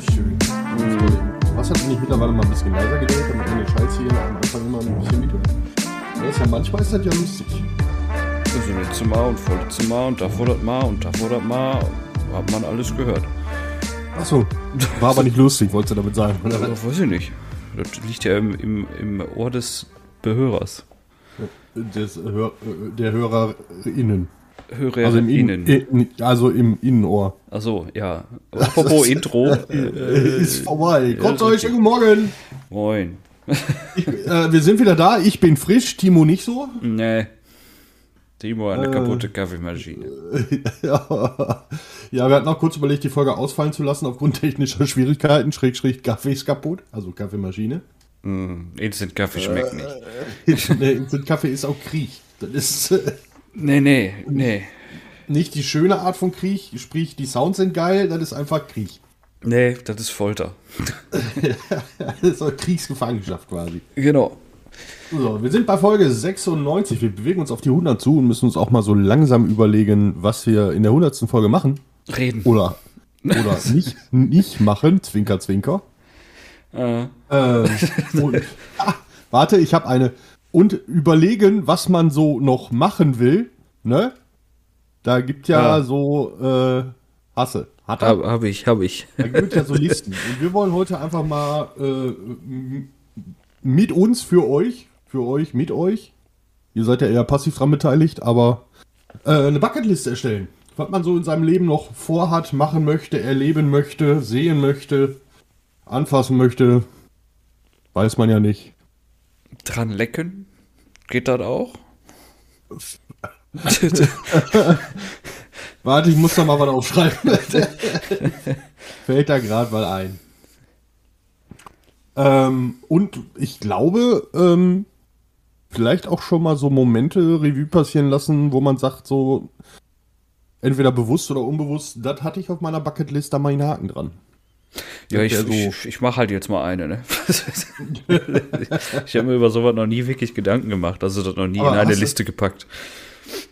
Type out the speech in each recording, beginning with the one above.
ist schön. Was hat nicht mittlerweile mal ein bisschen leiser gedreht, damit man den Scheiß hier am Anfang immer ein bisschen mithört? Ja, ist ja manchmal ist das ja lustig. Also letztes Mal und vorletztes Mal und davor das Mal und davor das Mal hat man alles gehört. Achso, war aber nicht lustig, wolltest du damit sagen. Oder? Aber weiß ich nicht. Das liegt ja im, im, im Ohr des Behörers. Des, Hör, der HörerInnen. Hörer Also im. Innen, also im Innenohr. Achso, ja. Apropos Intro. Äh, ist vorbei. Kommt ist euch, guten Morgen. moin. Ich, äh, wir sind wieder da. Ich bin frisch, Timo nicht so. Nee. Timo, eine Äh. kaputte Kaffeemaschine. ja. ja, wir hatten auch kurz überlegt, die Folge ausfallen zu lassen aufgrund technischer Schwierigkeiten. Schräg, Kaffee ist kaputt, also Kaffeemaschine. Mm, Instant Kaffee schmeckt nicht. nee, Instant Kaffee ist auch Krieg. Das ist äh, Nee, nee, nee. nicht die schöne Art von Krieg, sprich, die Sounds sind geil, das ist einfach Krieg. Nee, das ist Folter. Das ist auch Kriegsgefangenschaft quasi. Genau. So, wir sind bei Folge 96. Wir bewegen uns auf die 100 zu und müssen uns auch mal so langsam überlegen, was wir in der 100. Folge machen. Reden. Oder, oder nicht, nicht machen. Zwinker, zwinker. Äh, Ähm, und, ah, warte, ich habe eine. Und überlegen, was man so noch machen will. Ne? Da gibt ja, Ja. so äh, Hasse. Hat er. hab, hab ich, hab ich. Da gibt ja so Listen. Und wir wollen heute einfach mal äh, mit uns, für euch, für euch, mit euch, ihr seid ja eher passiv dran beteiligt, aber äh, eine Bucketliste erstellen. Was man so in seinem Leben noch vorhat, machen möchte, erleben möchte, sehen möchte, anfassen möchte. Weiß man ja nicht. Dran lecken? Geht das auch? Warte, ich muss da mal was aufschreiben. Fällt da gerade mal ein. Ähm, und ich glaube, ähm, vielleicht auch schon mal so Momente Revue passieren lassen, wo man sagt, so entweder bewusst oder unbewusst, das hatte ich auf meiner Bucketlist, da mal einen Haken dran. Ja, ich, so. ich, ich mache halt jetzt mal eine, ne? ich habe mir über sowas noch nie wirklich Gedanken gemacht, also das noch nie Aber in eine Liste gepackt.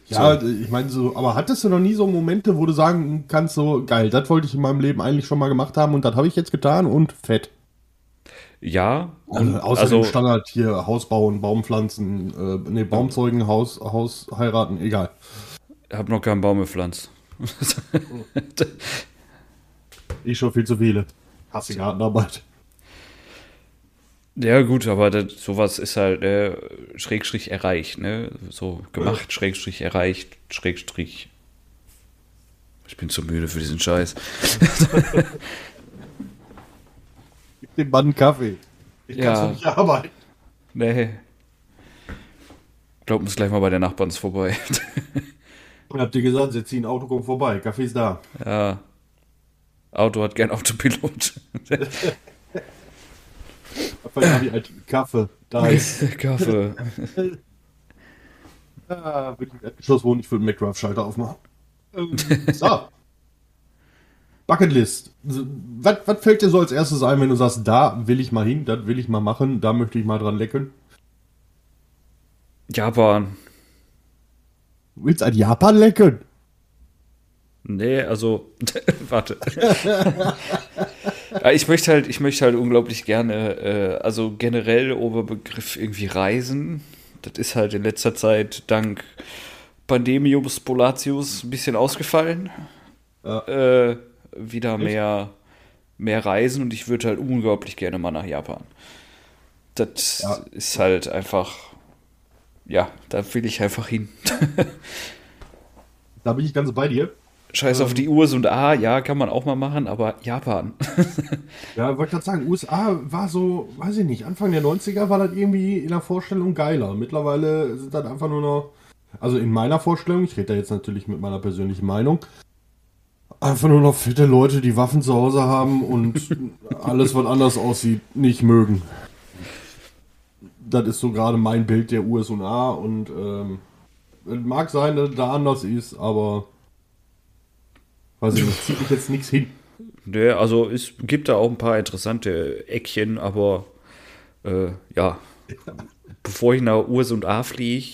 Ja, ich meine so, aber hattest du noch nie so Momente, wo du sagen kannst, so geil, das wollte ich in meinem Leben eigentlich schon mal gemacht haben und das habe ich jetzt getan und fett. Ja, Und und außer also dem Standard hier Haus bauen, Baum pflanzen, äh, nee, Baum zeugen, Haus, Haus heiraten, egal. habe noch keinen Baum gepflanzt. Ich schon viel zu viele. Hasse Gartenarbeit. Ja, gut, aber das, sowas ist halt äh, Schrägstrich erreicht, ne? So gemacht, Schrägstrich erreicht, Schrägstrich. Ich bin zu müde für diesen Scheiß. Gib dem Mann einen Kaffee. Ich Ja. doch nicht arbeiten. Nee. Glaub, muss gleich mal bei der Nachbarns vorbei. Habt ihr gesagt, sie ziehen Auto, kommt vorbei. Kaffee ist da. ja. Auto hat gern Autopilot. Einen Kaffee. Da ist. Kaffee. Ja, bin ich Schluss, wo ich für den McDrive-Schalter aufmachen. Ähm, so. Bucketlist. Was, was fällt dir so als erstes ein, wenn du sagst, da will ich mal hin, das will ich mal machen, da möchte ich mal dran lecken? Japan. Du willst ein Japan lecken? Nee, also, warte. ja, ich möchte halt, ich möchte halt unglaublich gerne, äh, also generell Oberbegriff irgendwie Reisen. Das ist halt in letzter Zeit dank Pandemius Polatius ein bisschen ausgefallen. Ja. Äh, wieder mehr, mehr Reisen und ich würde halt unglaublich gerne mal nach Japan. Das Ja. ist halt einfach, ja, da will ich einfach hin. Da bin ich ganz bei dir. Scheiß auf die US und A, ja, kann man auch mal machen, aber Japan. Ja, wollte gerade sagen, USA war so, weiß ich nicht, Anfang der 90er war das irgendwie in der Vorstellung geiler. Mittlerweile sind das einfach nur noch, also in meiner Vorstellung, ich rede da jetzt natürlich mit meiner persönlichen Meinung, einfach nur noch fette Leute, die Waffen zu Hause haben und alles, was anders aussieht, nicht mögen. Das ist so gerade mein Bild der USA und ähm, es mag sein, dass da anders ist, aber ich nicht, zieht mich jetzt nichts hin. Nee, also es gibt da auch ein paar interessante Eckchen, aber äh, ja, bevor ich nach US und A fliege,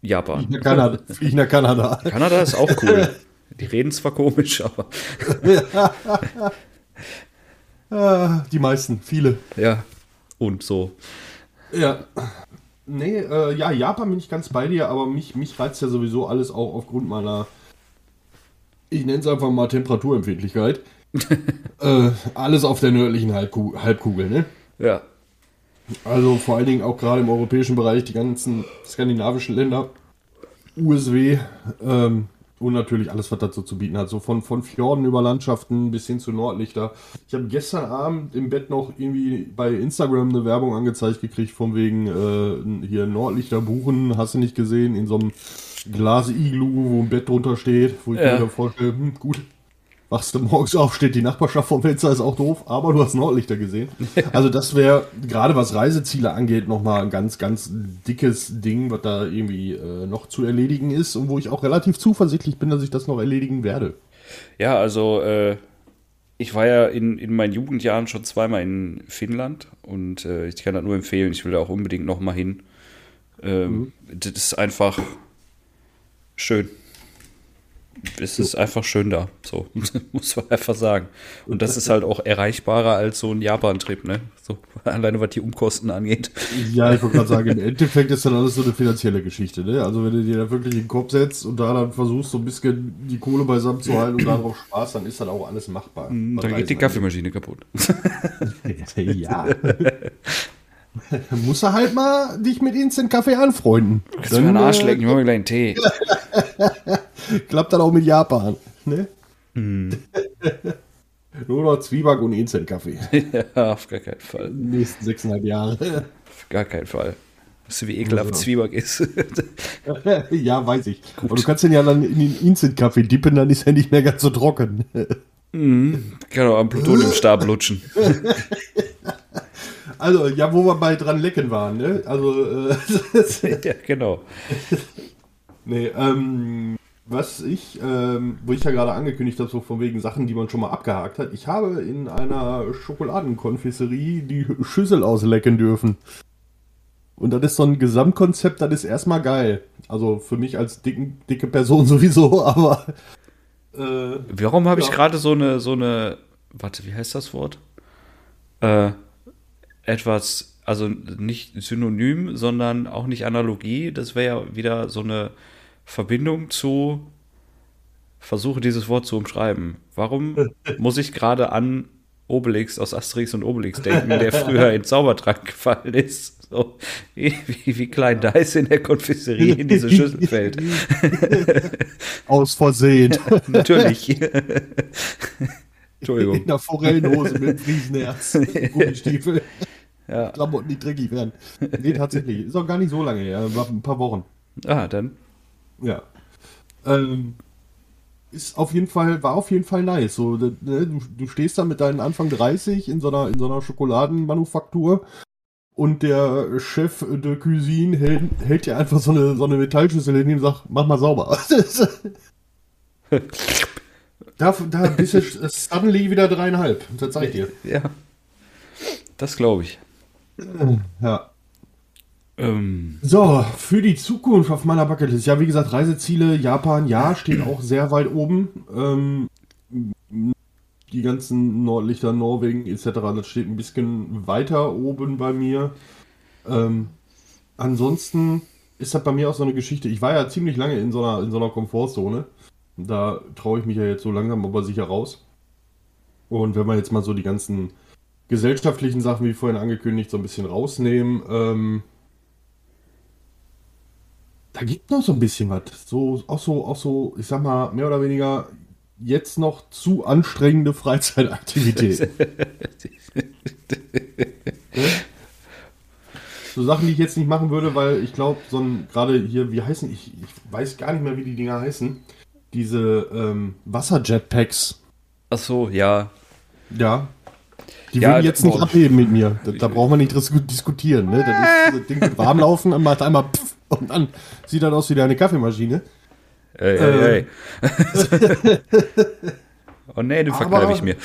Japan. Nach Kanada, flieg nach Kanada. Kanada ist auch cool. Die reden zwar komisch, aber Ah, die meisten, viele. Ja. Und so. Ja. Nee, äh, ja, Japan bin ich ganz bei dir, aber mich, mich reizt ja sowieso alles auch aufgrund meiner, ich nenne es einfach mal Temperaturempfindlichkeit. äh, alles auf der nördlichen Halbkugel, Halbkugel, ne? Ja. Also vor allen Dingen auch gerade im europäischen Bereich, die ganzen skandinavischen Länder, USW ähm, und natürlich alles, was dazu zu bieten hat. So von, von Fjorden über Landschaften bis hin zu Nordlichter. Ich habe gestern Abend im Bett noch irgendwie bei Instagram eine Werbung angezeigt gekriegt, von wegen äh, hier Nordlichter buchen, hast du nicht gesehen, in so einem Glas-Iglu, wo ein Bett drunter steht, wo ich Ja. mir vorstelle, hm, gut, wachst du morgens auf, steht die Nachbarschaft vom Fenster, ist auch doof, aber du hast Nordlichter gesehen. Also das wäre, gerade was Reiseziele angeht, nochmal ein ganz, ganz dickes Ding, was da irgendwie äh, noch zu erledigen ist und wo ich auch relativ zuversichtlich bin, dass ich das noch erledigen werde. Ja, also äh, ich war ja in, in meinen Jugendjahren schon zweimal in Finnland und äh, ich kann das nur empfehlen. Ich will da auch unbedingt noch mal hin. Ähm, Das ist einfach schön. Es ist einfach schön da, so muss man einfach sagen. Und das ist halt auch erreichbarer als so ein Japan-Trip, ne? So alleine was die Umkosten angeht. Ja, ich wollte gerade sagen, im Endeffekt ist dann alles so eine finanzielle Geschichte, ne? Also wenn du dir da wirklich in den Kopf setzt und da dann versuchst, so ein bisschen die Kohle beisammen zu halten und darauf Spaß, dann ist dann auch alles machbar. Was Dann geht die Reisen Kaffeemaschine kaputt. Ja. Musst du halt mal dich mit Instant-Kaffee anfreunden. Kannst du mir einen Arsch lecken, ich mach mir gleich einen Tee. äh, klappt dann auch mit Japan, ne? Nur noch Zwieback und Instant-Kaffee. ja, auf gar keinen Fall. Die nächsten sechseinhalb Jahre. Auf gar keinen Fall. Weißt du, wie ekelhaft Zwieback ist? ja, weiß ich. Aber du kannst den ja dann in den Instant-Kaffee dippen, dann ist er nicht mehr ganz so trocken. Kann auch am Plutoniumstab lutschen. Also, ja, wo wir bei dran lecken waren, ne? Also, äh, ja, genau. nee, ähm, was ich, ähm, wo ich ja gerade angekündigt habe, so von wegen Sachen, die man schon mal abgehakt hat. Ich habe in einer Schokoladenkonfiserie die Schüssel auslecken dürfen. Und das ist so ein Gesamtkonzept, das ist erstmal geil. Also für mich als dicken, dicke Person sowieso, aber äh, Warum habe ich Ja. gerade so eine, so eine, warte, wie heißt das Wort? Äh, etwas, also nicht Synonym, sondern auch nicht Analogie. Das wäre ja wieder so eine Verbindung zu, versuche dieses Wort zu umschreiben. Warum muss ich gerade an Obelix aus Asterix und Obelix denken, der früher in Zaubertrank gefallen ist? So, wie, wie, wie klein da ist in der Konfiserie in diese Schüssel fällt. aus Versehen. Natürlich. Entschuldigung. In der Forellenhose mit einem Friesenherz. Gummistiefel. Ja. Klamotten, die dreckig werden. Nee, tatsächlich. Ist auch gar nicht so lange her. War ein paar Wochen. Ah, dann. Ja. Ähm, ist auf jeden Fall, war auf jeden Fall nice. So, ne, du, du stehst da mit deinen Anfang 30 in so einer, in so einer Schokoladenmanufaktur und der Chef de Cuisine hält, hält dir einfach so eine, so eine Metallschüssel hin und sagt, mach mal sauber. da, da bist du suddenly wieder dreieinhalb. Das zeig ich dir. Ja. Das glaube ich. Ja. Ähm, So, für die Zukunft auf meiner Bucketlist. Ja, wie gesagt, Reiseziele, Japan, ja, steht auch sehr weit oben. Ähm, die ganzen Nordlichter, Norwegen etc., das steht ein bisschen weiter oben bei mir. Ähm, ansonsten ist das bei mir auch so eine Geschichte. Ich war ja ziemlich lange in so einer, in so einer Komfortzone. Da traue ich mich ja jetzt so langsam aber sicher raus. Und wenn wir jetzt mal so die ganzen gesellschaftlichen Sachen, wie vorhin angekündigt, so ein bisschen rausnehmen, ähm, da gibt noch so ein bisschen was. So, auch so, auch so, ich sag mal, mehr oder weniger jetzt noch zu anstrengende Freizeitaktivitäten. so Sachen, die ich jetzt nicht machen würde, weil ich glaube, so ein, gerade hier, wie heißen, ich, ich weiß gar nicht mehr, wie die Dinger heißen. Diese ähm, Wasserjetpacks. ach so, ja. Ja. Die Ja, würden jetzt nicht abheben mit mir. Da, da braucht man nicht dis diskutieren. Ne? Das, ist, das Ding wird warm laufen, dann macht einmal pff, und dann sieht das aus wie eine Kaffeemaschine. Ey, ey, ey. oh nee, den verkneife ich mir.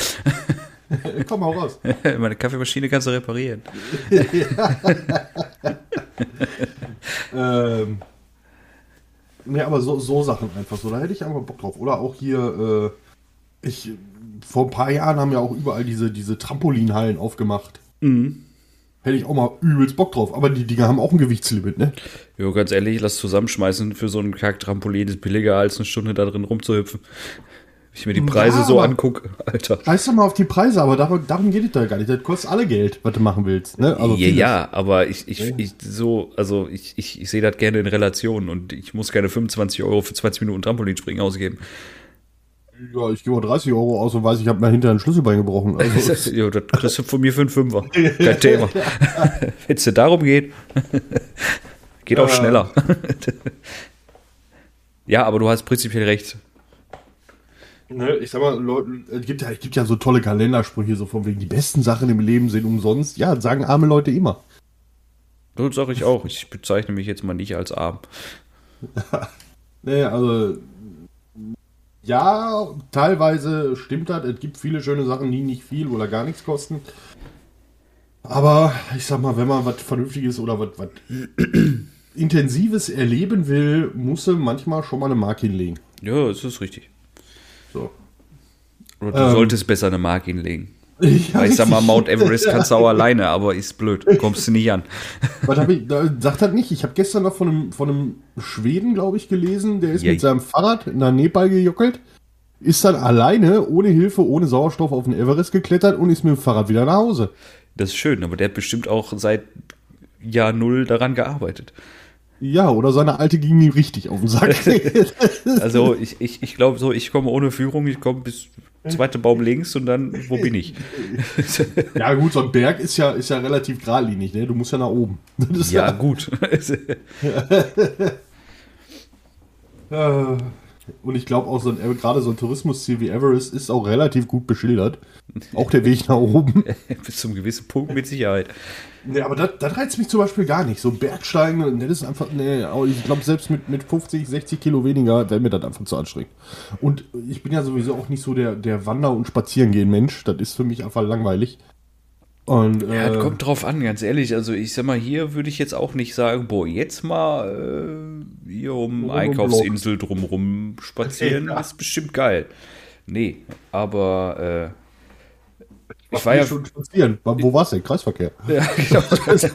Äh, Komm, hau raus. Meine Kaffeemaschine kannst du reparieren. ähm, ja, aber so, so Sachen einfach so. Da hätte ich einfach Bock drauf. Oder auch hier, äh, ich vor ein paar Jahren haben ja auch überall diese, diese Trampolinhallen aufgemacht. Mhm. Hätte ich auch mal übelst Bock drauf. Aber die Dinger haben auch ein Gewichtslimit, ne? Jo, ganz ehrlich, lass zusammenschmeißen für so einen Kack-Trampolin ist billiger als eine Stunde da drin rumzuhüpfen. Wenn ich mir die Preise Ja, so angucke, Alter. Scheiß doch mal auf die Preise, aber darum, darum geht es da gar nicht. Das kostet alle Geld, was du machen willst. Ne? Also ja, ja, aber ich, ich, ich so, also ich, ich, ich sehe das gerne in Relation und ich muss keine 25 Euro für 20 Minuten Trampolinspringen ausgeben. Ja, ich gebe mal 30 Euro aus und weiß, ich habe mir hinterher ein Schlüsselbein gebrochen. Also, ja, das kriegst du von mir für einen Fünfer. Kein Thema. Wenn es dir darum geht, geht auch schneller. ja, aber du hast prinzipiell recht. ne, ich sag mal, Leute, es gibt, ja, es gibt ja so tolle Kalendersprüche, so von wegen, die besten Sachen im Leben sind umsonst. Ja, sagen arme Leute immer. Das sage ich auch. Ich bezeichne mich jetzt mal nicht als arm. Ne, also, ja, teilweise stimmt das. Es gibt viele schöne Sachen, die nicht viel oder gar nichts kosten. Aber ich sag mal, wenn man was Vernünftiges oder was, Intensives erleben will, muss er manchmal schon mal eine Marke hinlegen. Ja, das ist richtig. So. Oder du Ähm. solltest besser eine Marke hinlegen. Ja, ich sag mal. Mount Everest kannst du auch alleine, aber ist blöd. Kommst du nicht an. Was hab ich, da, sagt das nicht. Ich habe gestern noch von einem, von einem Schweden, glaube ich, gelesen, der ist Ja. mit seinem Fahrrad nach Nepal gejockelt, ist dann alleine, ohne Hilfe, ohne Sauerstoff auf den Everest geklettert und ist mit dem Fahrrad wieder nach Hause. Das ist schön, aber der hat bestimmt auch seit Jahr Null daran gearbeitet. Ja, oder seine alte ging ihm richtig auf den Sack. Also ich, ich, ich glaube so, ich komme ohne Führung, ich komme bis zweite Baum links und dann, wo bin ich? ja, gut, so ein Berg ist ja, ist ja relativ geradlinig, ne? Du musst ja nach oben. Das ist ja, gut. Äh, Und ich glaube auch, so ein, gerade so ein Tourismusziel wie Everest ist auch relativ gut beschildert. Auch der Weg nach oben. bis zum gewissen Punkt mit Sicherheit. Nee, aber das, das reizt mich zum Beispiel gar nicht. So Bergsteigen, das ist einfach, nee, aber ich glaube, selbst mit, mit 50, 60 Kilo weniger wäre mir das einfach zu anstrengend. Und ich bin ja sowieso auch nicht so der, der Wander- und Spazierengehen-Mensch. Das ist für mich einfach langweilig. Und, Ja, äh, das kommt drauf an, ganz ehrlich. Also ich sag mal, hier würde ich jetzt auch nicht sagen, boah, jetzt mal äh, hier um Einkaufsinsel drumrum spazieren, Ja. ist bestimmt geil. Nee, aber äh, ich war ja schon spazieren. Wo war's denn? Kreisverkehr. Ja, genau.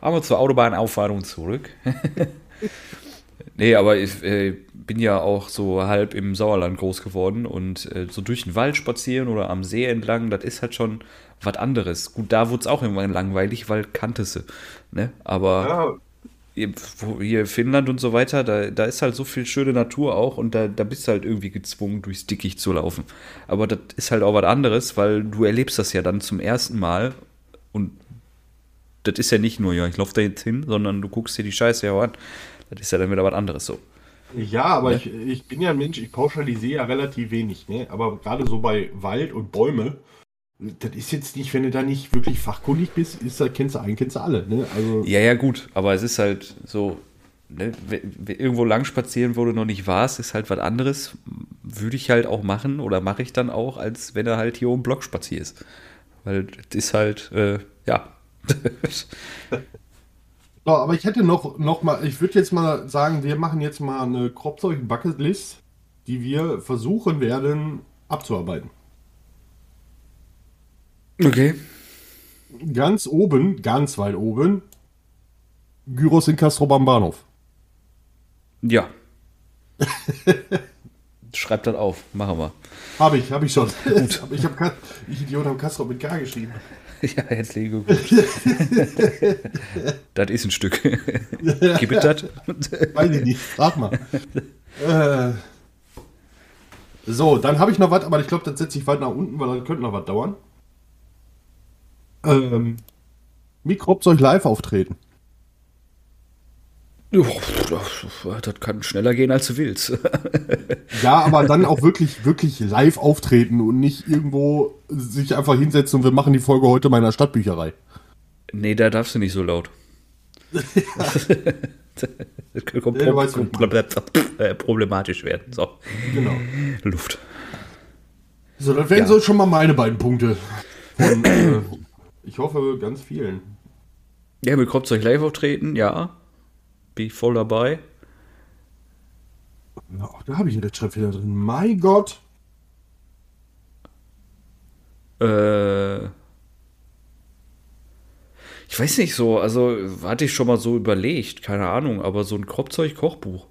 Aber zur Autobahnauffahrt und zurück. nee, aber ich äh, bin ja auch so halb im Sauerland groß geworden und äh, so durch den Wald spazieren oder am See entlang, das ist halt schon was anderes. Gut, da wurde es auch irgendwann langweilig, weil kanntest du. Ne? Aber Ja, hier- Finnland und so weiter, da, da ist halt so viel schöne Natur auch und da, da bist du halt irgendwie gezwungen, durchs Dickicht zu laufen. Aber das ist halt auch was anderes, weil du erlebst das ja dann zum ersten Mal und das ist ja nicht nur, ja, ich laufe da jetzt hin, sondern du guckst dir die Scheiße ja auch an. Das ist ja dann wieder was anderes so. Ja, aber ich, ich bin ja ein Mensch, ich pauschalisiere ja relativ wenig, ne? Aber gerade so bei Wald und Bäume, das ist jetzt nicht, wenn du da nicht wirklich fachkundig bist, ist da kennst du einen, kennst du alle, ne? Also Ja, ja, gut, aber es ist halt so, ne, irgendwo lang spazieren, wo du noch nicht warst, ist halt was anderes. Würde ich halt auch machen oder mache ich dann auch, als wenn er halt hier um Block spazierst. Weil das ist halt, äh, ja. So, aber ich hätte noch, noch mal, ich würde jetzt mal sagen, wir machen jetzt mal eine Kropzeug Bucketlist, die wir versuchen werden abzuarbeiten. Okay. Ganz oben, ganz weit oben, Gyros in Castro am Bahnhof. Ja. Schreib das auf, machen wir. Habe ich, habe ich schon. Aber ich habe ich Idiot habe Castro mit K geschrieben. Ja, herzlichen Glückwunsch. das ist ein Stück. Gib es das? Weiß ich nicht, frag mal. äh, so, dann habe ich noch was, aber ich glaube, das setze ich weit nach unten, weil dann könnte noch was dauern. Ähm, Mikropzeug live auftreten. Das kann schneller gehen, als du willst. Ja, aber dann auch wirklich, wirklich live auftreten und nicht irgendwo sich einfach hinsetzen und wir machen die Folge heute mal in der Stadtbücherei. Nee, da darfst du nicht so laut. das könnte Ja, was ich pro- äh, problematisch werden. So, Genau. Luft. So, das wären Ja. so schon mal meine beiden Punkte. Von, äh, ich hoffe, ganz vielen. Ja, mit Kropzeug live auftreten, ja. Bin ich voll dabei. Ja, da habe ich in der Chat wieder drin. Mein Gott. Äh, ich weiß nicht so, also hatte ich schon mal so überlegt, keine Ahnung, aber so ein Kropfzeug-Kochbuch.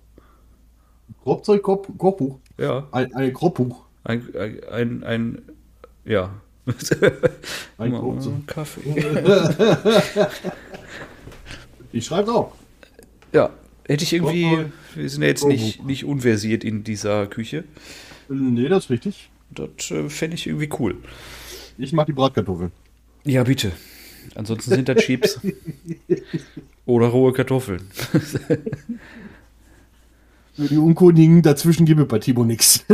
Kropfzeug-Kochbuch? Ja. Ein, ein Kochbuch. Ein, ein, ein, ein ja. Ein Mal Kropfzeug. Kaffee. Ich schreibe auch. Ja, hätte ich irgendwie, wir sind ja jetzt nicht, nicht unversiert in dieser Küche. Nee, das ist richtig. Das äh, fände ich irgendwie cool. Ich mache die Bratkartoffeln. Ja, bitte. Ansonsten sind das Chips. Oder rohe Kartoffeln. Für die Unkundigen dazwischen gibt es bei Timo nichts.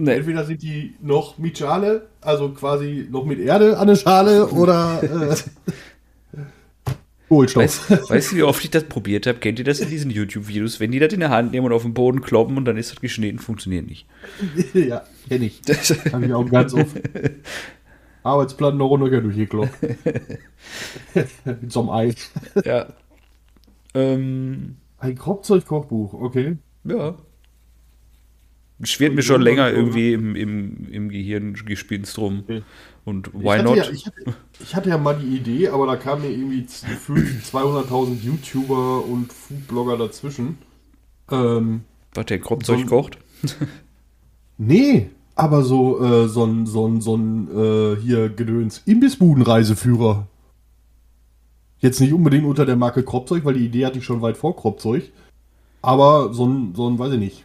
Nee. Entweder sind die noch mit Schale, also quasi noch mit Erde an der Schale, oder äh, Kohlenstoff. Weißt, weißt du, wie oft ich das probiert habe? Kennt ihr das in diesen YouTube-Videos? Wenn die das in der Hand nehmen und auf den Boden kloppen und dann ist das geschnitten, funktioniert nicht. ja, kenne ich. Habe ich auch ganz oft. Arbeitsplatten noch nöcher durchgekloppt. mit so einem Ei. ja. Ähm, Ein Kropfzeug-Kochbuch, okay. ja. Schwirrt mir schon länger irgendwie im, im, im Gehirn gespinst rum. Und Ich why hatte, not? ja, ich, hatte, ich hatte ja mal die Idee, aber da kamen mir irgendwie gefühlt 200.000 YouTuber und Foodblogger dazwischen. Ähm, Was der Kropfzeug so kocht? nee, aber so, äh, so ein, so ein, so ein äh, hier Gedöns Imbissbudenreiseführer. Jetzt nicht unbedingt unter der Marke Kropfzeug, weil die Idee hatte ich schon weit vor Kropfzeug. Aber so ein, so ein, weiß ich nicht.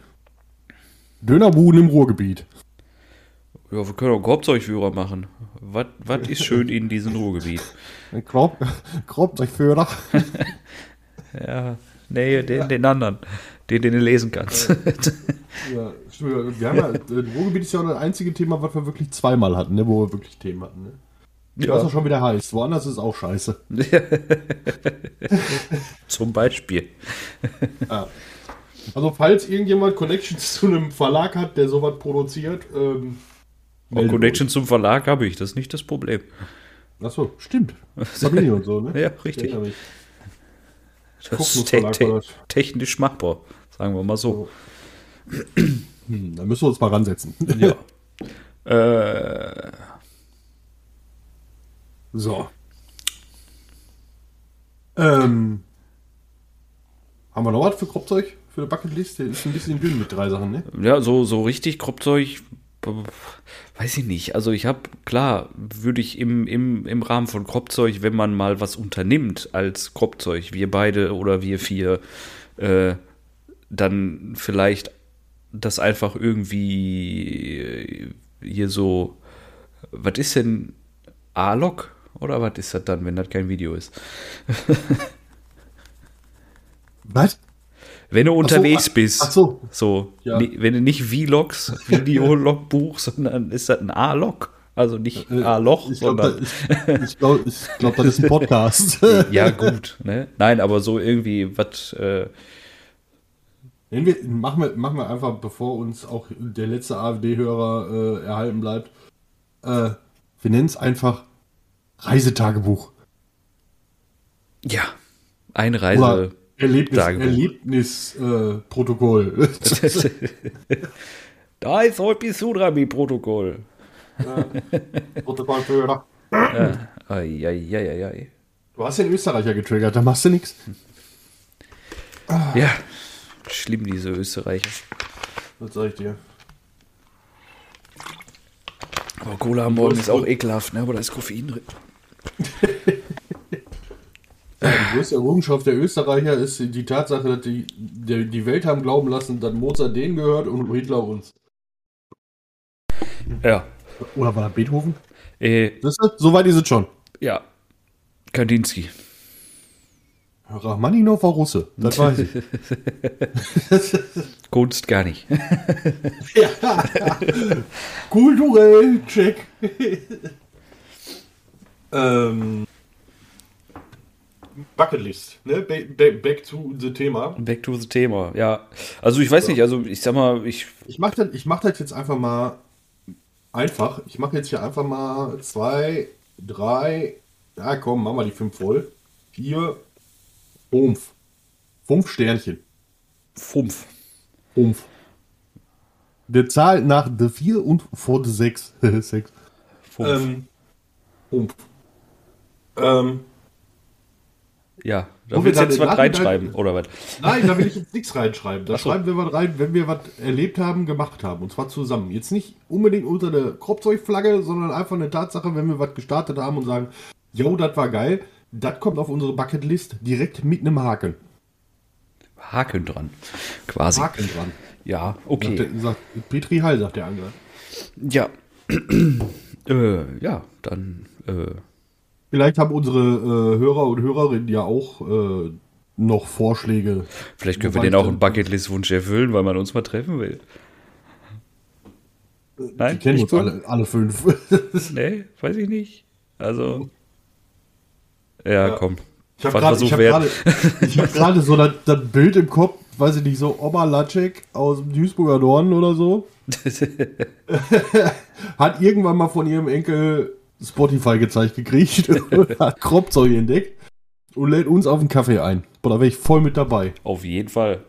Dönerbuden im Ruhrgebiet. Ja, wir können auch einen Kropfzeugführer machen. Was was ist schön in diesem Ruhrgebiet? Ein Krop Kropfzeugführer. Ja, nee, den, den anderen. Den, den du lesen kannst. Ja, stimmt. Wir haben ja, äh, Ruhrgebiet ist ja auch das einzige Thema, was wir wirklich zweimal hatten, ne, wo wir wirklich Themen hatten. Ne? Ja. Was auch schon wieder heißt. Woanders ist auch scheiße. Zum Beispiel. Ja. Also, falls irgendjemand Connections zu einem Verlag hat, der sowas produziert, ähm, Auch meldet Connection zum Verlag habe ich, das ist nicht das Problem. Achso, stimmt. Familie und so, ne? Ja, Ich richtig. Das ist te te technisch machbar, sagen wir mal so. Hm, da müssen wir uns mal ransetzen. Ja. äh, So. Ähm, haben wir noch was für Kropfzeug? Für eine Bucketlist? Der ist ein bisschen dünn mit drei Sachen, ne? ja, so, so richtig Kropfzeug, b- weiß ich nicht. Also ich habe, klar, würde ich im, im, im Rahmen von Kropfzeug, wenn man mal was unternimmt als Kropfzeug, wir beide oder wir vier, äh, dann vielleicht das einfach irgendwie äh, hier so, was ist denn A-Log? Oder was ist das dann, wenn das kein Video ist? Was? Wenn du unterwegs ach- bist, ach so. so, Ja. wenn du nicht Vlogs, Videologbuch, sondern ist das ein A-Log? Also nicht A-Loch, Äh, Ich glaube, sondern. ich, ich glaub, ich glaub, das ist ein Podcast. ja, gut, ne? Nein, aber so irgendwie, was, äh, wir, machen, wir, machen wir einfach, bevor uns auch der letzte AfD-Hörer äh, erhalten bleibt, äh, wir nennen es einfach Reisetagebuch. ja, ein Oder Reise. Erlebnis. Erlebnisprotokoll. Äh, Protokoll. da ist heute Sudrami-Protokoll. Protokollführer. Eieieiei. Du hast den Österreicher getriggert, da machst du nichts. Ja, schlimm, diese Österreicher. Was sag ich dir? Aber Cola am Morgen ist auch ekelhaft, ne? Aber da ist Koffein drin. Ja, die größte Errungenschaft der Österreicher ist die Tatsache, dass die, die Welt haben glauben lassen, dass Mozart denen gehört und Hitler uns. Ja. Oder war das Beethoven? Äh, Siehst du? Soweit ist es schon. ja. Kandinsky. Rachmaninov war Russe, das weiß ich. Kunst gar nicht. Kulturell, check. ähm, Bucketlist, ne? Ba ba back to the Thema. Back to the Thema, ja. Also ich weiß nicht, also ich sag mal, ich. Ich mach das, ich mach das jetzt einfach mal einfach. Ich mache jetzt hier einfach mal zwei, drei, ja komm, machen wir die fünf voll. Vier, fünf. Fünf Sternchen. Fumpf. Fünf. Der Zahl nach der vier und vor der sechs. sechs. Fünf. Ähm, Rumpf. Ähm, ja, da willst du jetzt was reinschreiben, oder was? nein, da will ich jetzt nichts reinschreiben. Da Ach so. schreiben wir was rein, wenn wir was erlebt haben, gemacht haben. Und zwar zusammen. Jetzt nicht unbedingt unter der Kropfzeugflagge, sondern einfach eine Tatsache, wenn wir was gestartet haben und sagen, yo, das war geil. Das kommt auf unsere Bucketlist direkt mit einem Haken. Haken dran. Quasi. Haken dran. Ja, Sagt okay. der, sagt, Petri Heil, sagt der Angler. Ja. äh, ja, dann. Äh, Vielleicht haben unsere äh, Hörer und Hörerinnen ja auch äh, noch Vorschläge. vielleicht können wir Wobei den auch einen Bucketlist-Wunsch erfüllen, weil man uns mal treffen will. Die Nein, kennen nicht uns alle, alle fünf. Nee, weiß ich nicht. Also. Ja, Ja. komm. Ich habe gerade hab ich hab so das, das Bild im Kopf, weiß ich nicht, so Oma Latschek aus dem Duisburger Norden oder so. Hat irgendwann mal von ihrem Enkel Spotify gezeigt gekriegt und hat Kropfzeug entdeckt und lädt uns auf einen Kaffee ein. Boah, da wäre ich voll mit dabei. Auf jeden Fall.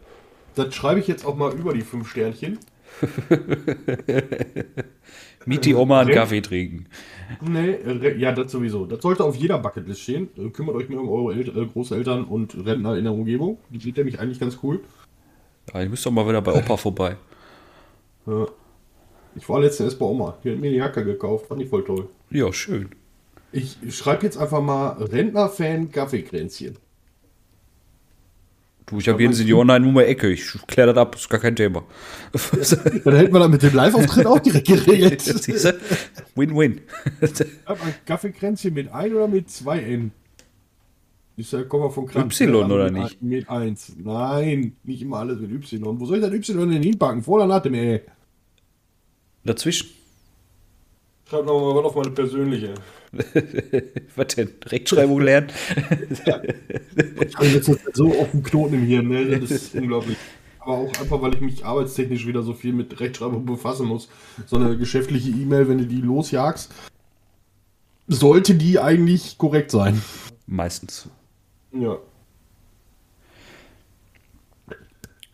Das schreibe ich jetzt auch mal über die fünf Sternchen. Mit die Oma einen. Kaffee trinken. Nee, ja, das sowieso. Das sollte auf jeder Bucketlist stehen. Äh, Kümmert euch mehr um eure El äh, Großeltern und Rentner in der Umgebung. Die sieht nämlich eigentlich ganz cool. Ja, ich müsste doch mal wieder bei Opa vorbei. Ja. Ich war letztens erst bei Oma. Die hat mir die Jacke gekauft. Fand ich voll toll. Ja, schön. Ich schreibe jetzt einfach mal Rentner-Fan Kaffeekränzchen. Du, ich habe einen Seniorenheim um die Ecke. Ich kläre das ab, ist gar kein Thema. Dann hätten wir das mit dem Live-Auftritt auch direkt geregelt. Win-win. Ein Kaffeekränzchen mit ein oder mit zwei N? Ich sag, komm mal von Kranz. Y oder nicht? Mit eins. Nein, nicht immer alles mit Y. Wo soll ich das Y denn hinpacken? Vor oder nach dem E? Dazwischen. Schreib noch mal was auf meine persönliche. Was denn? Rechtschreibung lernen? Ich habe jetzt so auf dem Knoten im Hirn, ne? Das ist unglaublich. Aber auch einfach, weil ich mich arbeitstechnisch wieder so viel mit Rechtschreibung befassen muss. So eine geschäftliche E-Mail, wenn du die losjagst, sollte die eigentlich korrekt sein. Meistens. Ja.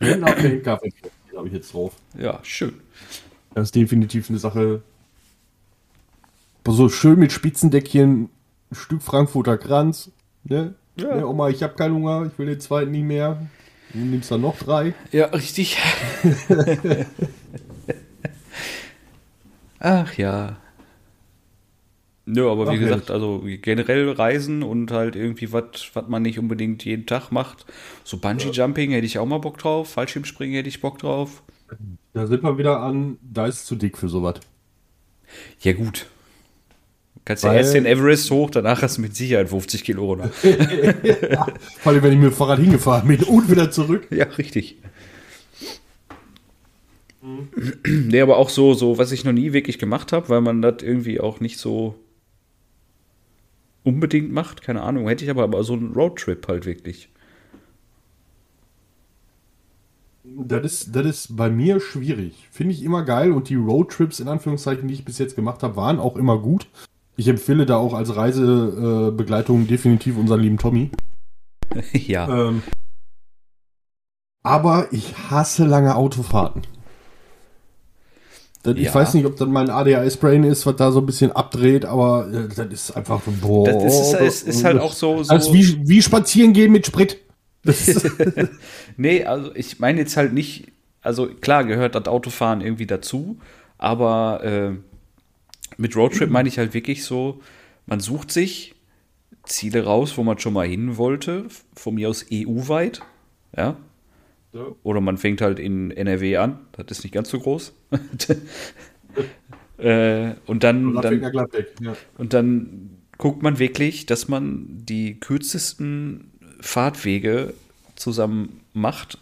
Fan Kaffee habe ich jetzt drauf. Ja, schön. Das ist definitiv eine Sache. So schön mit Spitzendeckchen, ein Stück Frankfurter Kranz. Ne? Ja. Ne, Oma, ich habe keinen Hunger, ich will den zweiten nicht mehr. Du nimmst dann noch drei. Ja, richtig. Ach ja. Nö, aber wie Ach, gesagt, also generell Reisen und halt irgendwie was, was man nicht unbedingt jeden Tag macht. So Bungee-Jumping hätte ich auch mal Bock drauf. Fallschirmspringen hätte ich Bock drauf. Da sind wir wieder an, da ist es zu dick für sowas. Ja, gut. Du kannst ja Weil- erst den Everest hoch, danach hast du mit Sicherheit 50 Kilo runter. Vor allem, wenn ich mit dem Fahrrad hingefahren bin und wieder zurück. Ja, richtig. Nee, aber auch so, so, was ich noch nie wirklich gemacht habe, weil man das irgendwie auch nicht so unbedingt macht. Keine Ahnung, hätte ich aber, aber so einen Roadtrip halt wirklich. Das ist, das ist bei mir schwierig. Finde ich immer geil und die Roadtrips in Anführungszeichen, die ich bis jetzt gemacht habe, waren auch immer gut. Ich empfehle da auch als Reisebegleitung definitiv unseren lieben Tommy. ja. Ähm, aber ich hasse lange Autofahrten. Das, Ich Ja. weiß nicht, ob das mein ADHS-Brain ist, was da so ein bisschen abdreht, aber äh, das ist einfach boah. Das ist, ist, ist halt auch so. so Als wie, wie spazieren gehen mit Sprit. Nee, also ich meine jetzt halt nicht, also klar gehört das Autofahren irgendwie dazu, aber äh, mit Roadtrip meine ich halt wirklich so, man sucht sich Ziele raus, wo man schon mal hin wollte, von mir aus EU-weit, ja. Oder man fängt halt in NRW an, das ist nicht ganz so groß. äh, und dann, dann ja. und dann guckt man wirklich, dass man die kürzesten Fahrtwege zusammen macht.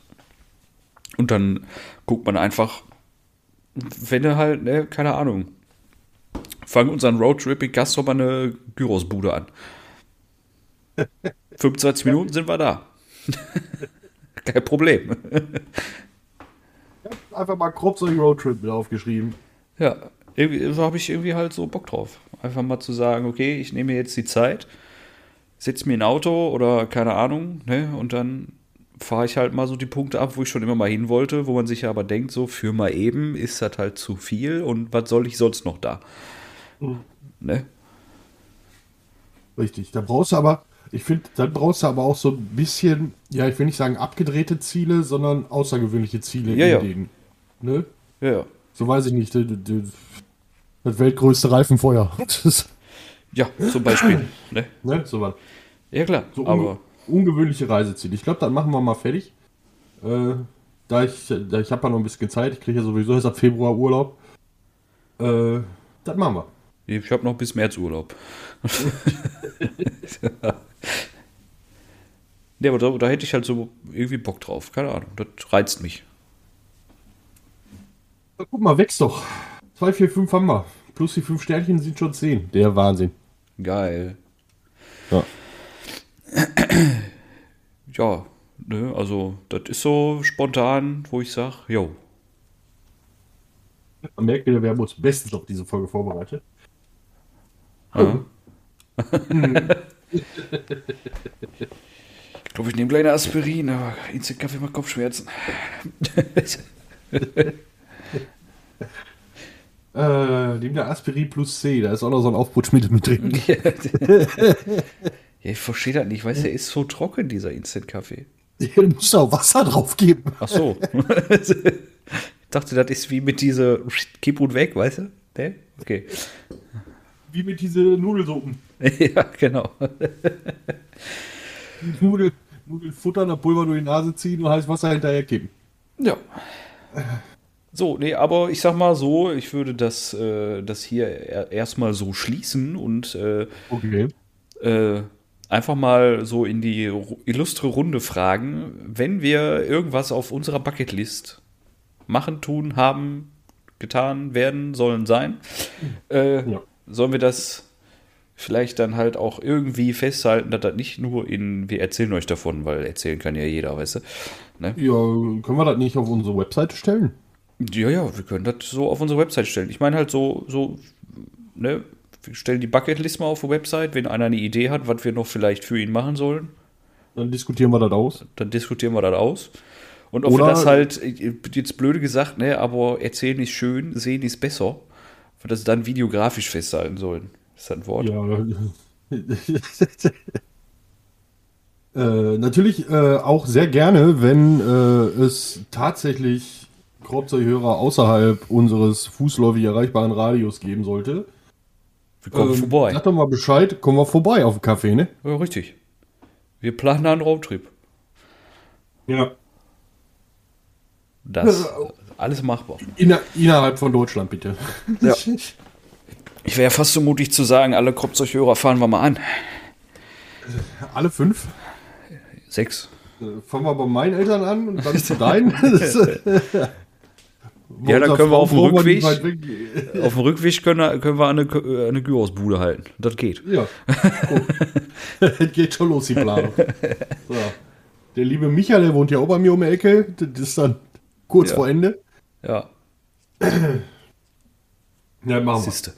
Und dann guckt man einfach, wenn er halt, ne, keine Ahnung, fangen unseren Roadtrip in Castro mal eine Gyrosbude an. 25 Minuten sind wir da. Kein Problem. Einfach mal grob so einen Roadtrip mit aufgeschrieben. Ja, irgendwie, so habe ich irgendwie halt so Bock drauf. Einfach mal zu sagen, okay, ich nehme mir jetzt die Zeit, setze mir ein Auto oder keine Ahnung, ne, und dann fahre ich halt mal so die Punkte ab, wo ich schon immer mal hin wollte, wo man sich aber denkt, so für mal eben ist das halt zu viel und was soll ich sonst noch da? Ne? Richtig. Da brauchst du aber, ich finde, dann brauchst du aber auch so ein bisschen, ja, ich will nicht sagen abgedrehte Ziele, sondern außergewöhnliche Ziele Ja, ja. denen. Ne? Ja, ja. So weiß ich nicht. Das weltgrößte Reifenfeuer. Das ist, Ja, zum Beispiel. ne? ne? so was. Ja, klar. So aber unge ungewöhnliche Reiseziele. Ich glaube, dann machen wir mal fertig. Äh, da ich, da ich habe ja noch ein bisschen Zeit, ich kriege ja sowieso erst ab Februar Urlaub. Äh, das machen wir. ich habe noch bis März Urlaub. ja, aber da, da hätte ich halt so irgendwie Bock drauf. Keine Ahnung. Das reizt mich. Na, Guck mal, wächst doch. 2, 4, 5 haben wir. Plus die 5 Sternchen sind schon 10. Der Wahnsinn. Geil. Ja. Ja, ne, also das ist so spontan, wo ich sage, jo, Man merkt wieder, wir haben uns bestens auf diese Folge vorbereitet. Ja. Ich glaube, ich nehme kleine Aspirin, aber Instant Kaffee macht Kopfschmerzen. Äh, neben der Aspirin plus C, da ist auch noch so ein Aufputschmittel mit drin. ja, ich verstehe das nicht. Ich weiß, der ist so trocken, dieser Instant Kaffee. Hier muss auch Wasser drauf geben. Ach so. ich dachte, das ist wie mit dieser Kipp und weg, weißt du? Ne? Okay. Wie mit diesen Nudelsuppen. ja, genau. Nudel, Nudelfutter, nach Pulver durch die Nase ziehen und heiß Wasser hinterher kippen. Ja. So, nee, aber ich sag mal so, ich würde das, äh, das hier er- erstmal so schließen und äh, Okay. äh, einfach mal so in die illustre Runde fragen, wenn wir irgendwas auf unserer Bucketlist machen, tun, haben, getan, werden, sollen sein, äh, Ja. sollen wir das vielleicht dann halt auch irgendwie festhalten, dass das nicht nur in, wir erzählen euch davon, weil erzählen kann ja jeder, weißt du? Ne? Ja, können wir das nicht auf unsere Webseite stellen? Ja, ja, wir können das so auf unsere Website stellen. Ich meine halt so, so, ne, wir stellen die Bucketlist mal auf die Website, wenn einer eine Idee hat, was wir noch vielleicht für ihn machen sollen, Dann diskutieren wir das aus. dann diskutieren wir das aus. Und ob Oder- wir das halt, jetzt blöde gesagt, ne, aber erzählen ist schön, sehen ist besser, für das dann videografisch festhalten sollen. Ist das ein Wort? Ja. äh, natürlich äh, auch sehr gerne, wenn äh, es tatsächlich Kropzer-Hörer außerhalb unseres fußläufig erreichbaren Radios geben sollte. Wir kommen Ähm, vorbei. Sag doch mal Bescheid, kommen wir vorbei auf den Kaffee, ne? Ja, richtig. Wir planen einen Roadtrip. Ja. Das alles machbar. Inner, innerhalb von Deutschland, bitte. Ja. Ich wäre fast so mutig zu sagen, alle Kropzeughörer fahren wir mal an. Alle fünf. Sechs. Äh, Fangen wir bei meinen Eltern an und dann zu deinen. Das, Ja, dann können wir auf dem wir Rückweg- weg. Auf dem Rückweg können wir, können wir eine, äh, eine Gyros-Bude halten. Das geht. Ja. Es geht schon los, die Planung. So. Der liebe Micha, der wohnt ja auch bei mir um die Ecke. Das ist dann kurz Ja. vor Ende. Ja, Ja, machen siehste.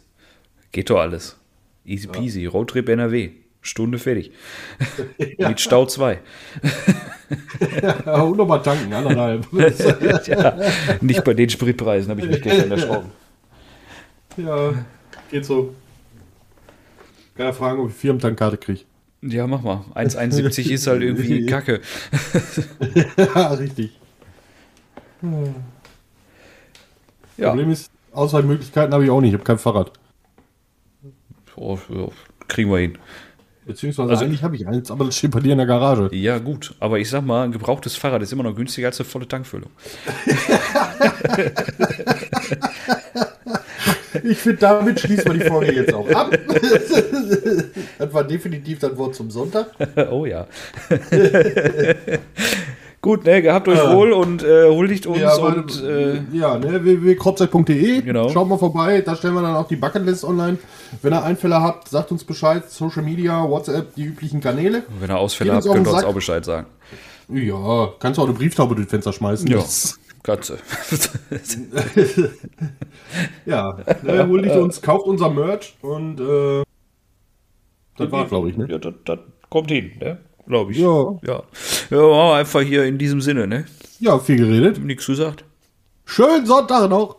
Geht doch alles. Easy peasy. Roadtrip NRW. Stunde fertig. Mit Stau 2. wir. Ja, und nochmal tanken, anderthalb. ja, nicht bei den Spritpreisen, habe ich mich gestern erschrocken. ja, geht so. Kann ja fragen, ob ich Firmentankarte kriege. Ja, mach mal. 1,71 ist halt irgendwie kacke. ja, richtig. Ja. Problem ist, Auswahlmöglichkeiten habe ich auch nicht. Ich habe kein Fahrrad. Oh, ja, kriegen wir hin. Beziehungsweise Also- eigentlich habe ich eins, aber das steht bei dir in der Garage. Ja, gut. Aber ich sag mal, ein gebrauchtes Fahrrad ist immer noch günstiger als eine volle Tankfüllung. Ich finde, damit schließen wir die Folge jetzt auch ab. das war definitiv das Wort zum Sonntag. oh ja. Gut, ne, gehabt euch wohl und äh, huldigt uns aber- und äh, ja, ne, www.kropzeit.de. Genau. Schaut mal vorbei, da stellen wir dann auch die Bucketlist online. Wenn ihr Einfälle habt, sagt uns Bescheid. Social Media, WhatsApp, die üblichen Kanäle. wenn ihr Ausfälle habt, könnt ihr uns auch Bescheid sagen. Ja, kannst du auch eine Brieftaube durch das Fenster schmeißen. Ja, Katze. ja ne, huldigt uns, kauft unser Merch und äh, das war, glaube ich, ne? Ja, das, das kommt hin, ne? Glaube ich. Ja. ja. Ja, einfach hier in diesem Sinne, ne? Ja, viel geredet. Nichts gesagt. Schönen Sonntag noch.